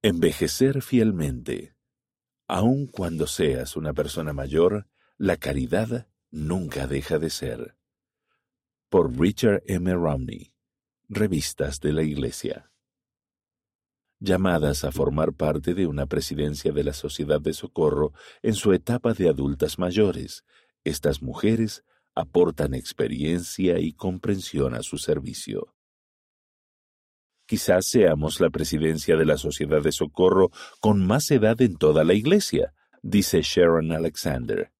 Envejecer fielmente. Aun cuando seas una persona mayor, la caridad nunca deja de ser. Por Richard M. Romney. Revistas de la Iglesia. Llamadas a formar parte de una presidencia de la Sociedad de Socorro en su etapa de adultas mayores, estas mujeres aportan experiencia y comprensión a su servicio. Quizás seamos la presidencia de la Sociedad de Socorro con más edad en toda la Iglesia, dice Sharon Alexander.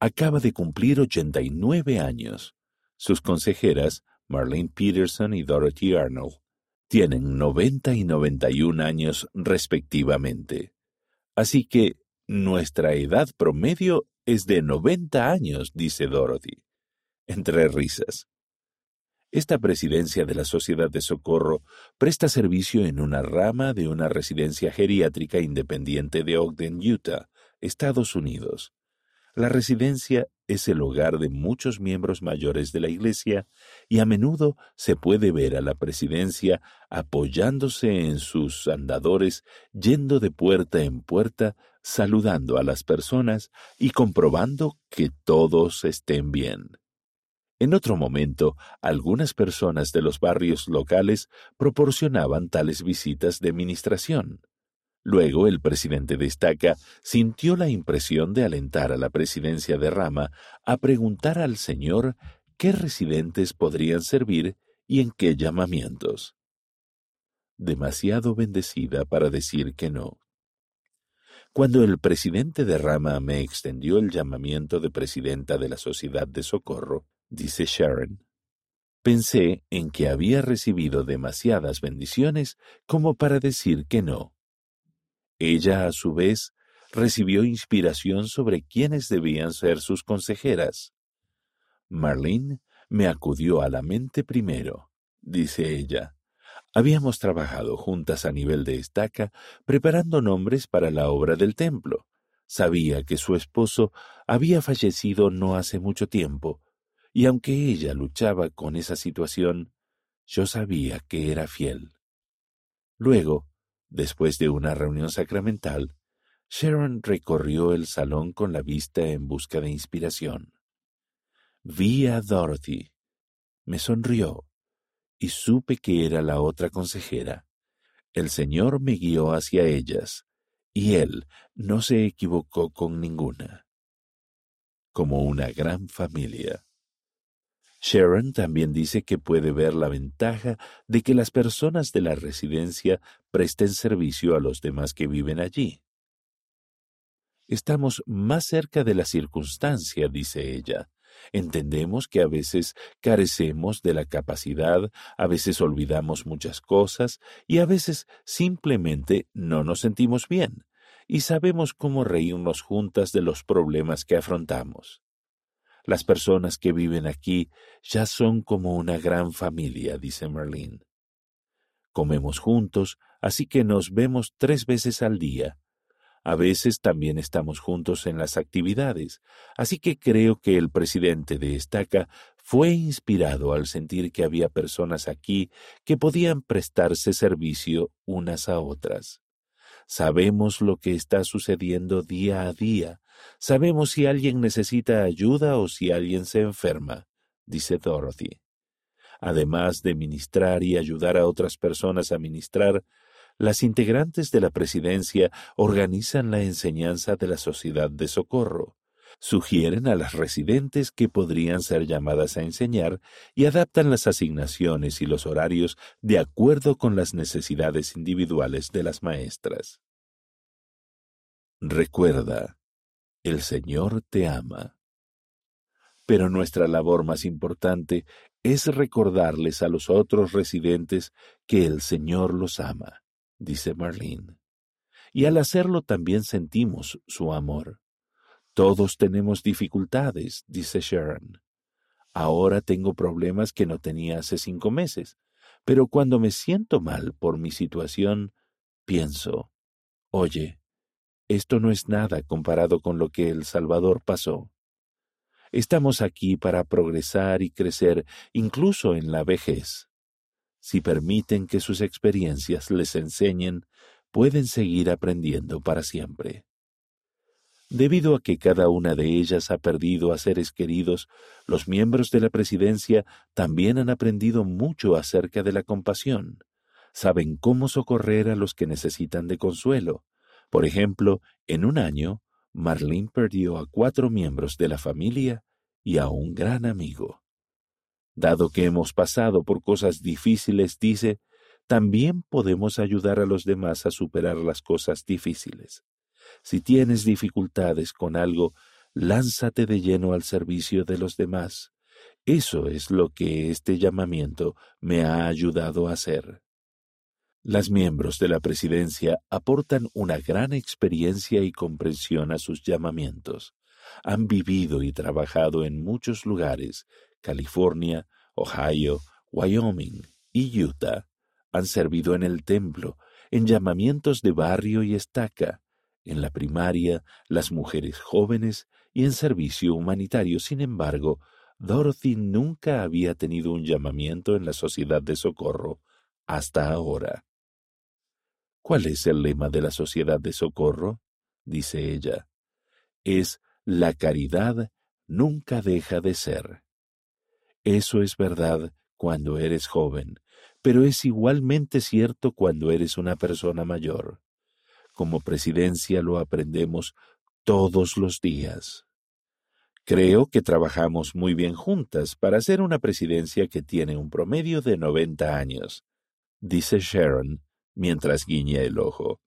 Acaba de cumplir 89 años. Sus consejeras, Marlene Peterson y Dorothy Arnold, tienen 90 y 91 años respectivamente. Así que nuestra edad promedio es de 90 años, dice Dorothy, entre risas. Esta presidencia de la Sociedad de Socorro presta servicio en una rama de una residencia geriátrica independiente de Ogden, Utah, Estados Unidos. La residencia es el hogar de muchos miembros mayores de la Iglesia y a menudo se puede ver a la presidencia apoyándose en sus andadores, yendo de puerta en puerta, saludando a las personas y comprobando que todos estén bien. En otro momento, algunas personas de los barrios locales proporcionaban tales visitas de ministración. Luego el presidente destaca sintió la impresión de alentar a la presidencia de Rama a preguntar al Señor qué residentes podrían servir y en qué llamamientos. Demasiado bendecida para decir que no. Cuando el presidente de Rama me extendió el llamamiento de presidenta de la Sociedad de Socorro, dice Sharon. Pensé en que había recibido demasiadas bendiciones como para decir que no. Ella, a su vez, recibió inspiración sobre quiénes debían ser sus consejeras. Marlene me acudió a la mente primero, dice ella. Habíamos trabajado juntas a nivel de estaca preparando nombres para la obra del templo. Sabía que su esposo había fallecido no hace mucho tiempo, y aunque ella luchaba con esa situación, yo sabía que era fiel. Luego, después de una reunión sacramental, Sharon recorrió el salón con la vista en busca de inspiración. Vi a Dorothy. Me sonrió y supe que era la otra consejera. El Señor me guió hacia ellas, y Él no se equivocó con ninguna. Como una gran familia. Sharon también dice que puede ver la ventaja de que las personas de la residencia presten servicio a los demás que viven allí. Estamos más cerca de la circunstancia, dice ella. Entendemos que a veces carecemos de la capacidad, a veces olvidamos muchas cosas y a veces simplemente no nos sentimos bien y sabemos cómo reírnos juntas de los problemas que afrontamos. Las personas que viven aquí ya son como una gran familia, dice Merlin. Comemos juntos, así que nos vemos tres veces al día. A veces también estamos juntos en las actividades, así que creo que el presidente de Estaca fue inspirado al sentir que había personas aquí que podían prestarse servicio unas a otras. Sabemos lo que está sucediendo día a día, Sabemos si alguien necesita ayuda o si alguien se enferma, dice Dorothy. Además de ministrar y ayudar a otras personas a ministrar, las integrantes de la presidencia organizan la enseñanza de la sociedad de socorro, sugieren a las residentes que podrían ser llamadas a enseñar y adaptan las asignaciones y los horarios de acuerdo con las necesidades individuales de las maestras. Recuerda, el Señor te ama. Pero nuestra labor más importante es recordarles a los otros residentes que el Señor los ama, dice Marlene. Y al hacerlo también sentimos su amor. Todos tenemos dificultades, dice Sharon. Ahora tengo problemas que no tenía hace cinco meses, pero cuando me siento mal por mi situación, pienso, oye, esto no es nada comparado con lo que el Salvador pasó. Estamos aquí para progresar y crecer incluso en la vejez. Si permiten que sus experiencias les enseñen, pueden seguir aprendiendo para siempre. Debido a que cada una de ellas ha perdido a seres queridos, los miembros de la presidencia también han aprendido mucho acerca de la compasión. Saben cómo socorrer a los que necesitan de consuelo. Por ejemplo, en un año, Marlene perdió a cuatro miembros de la familia y a un gran amigo. Dado que hemos pasado por cosas difíciles, dice, también podemos ayudar a los demás a superar las cosas difíciles. Si tienes dificultades con algo, lánzate de lleno al servicio de los demás. Eso es lo que este llamamiento me ha ayudado a hacer. Las miembros de la presidencia aportan una gran experiencia y comprensión a sus llamamientos. Han vivido y trabajado en muchos lugares, California, Ohio, Wyoming y Utah. Han servido en el templo, en llamamientos de barrio y estaca, en la primaria, las mujeres jóvenes y en servicio humanitario. Sin embargo, Dorothy nunca había tenido un llamamiento en la sociedad de socorro hasta ahora. ¿Cuál es el lema de la sociedad de socorro? dice ella. Es la caridad nunca deja de ser. Eso es verdad cuando eres joven, pero es igualmente cierto cuando eres una persona mayor como presidencia lo aprendemos todos los días. Creo que trabajamos muy bien juntas para hacer una presidencia que tiene un promedio de 90 años, dice Sharon mientras guiña el ojo.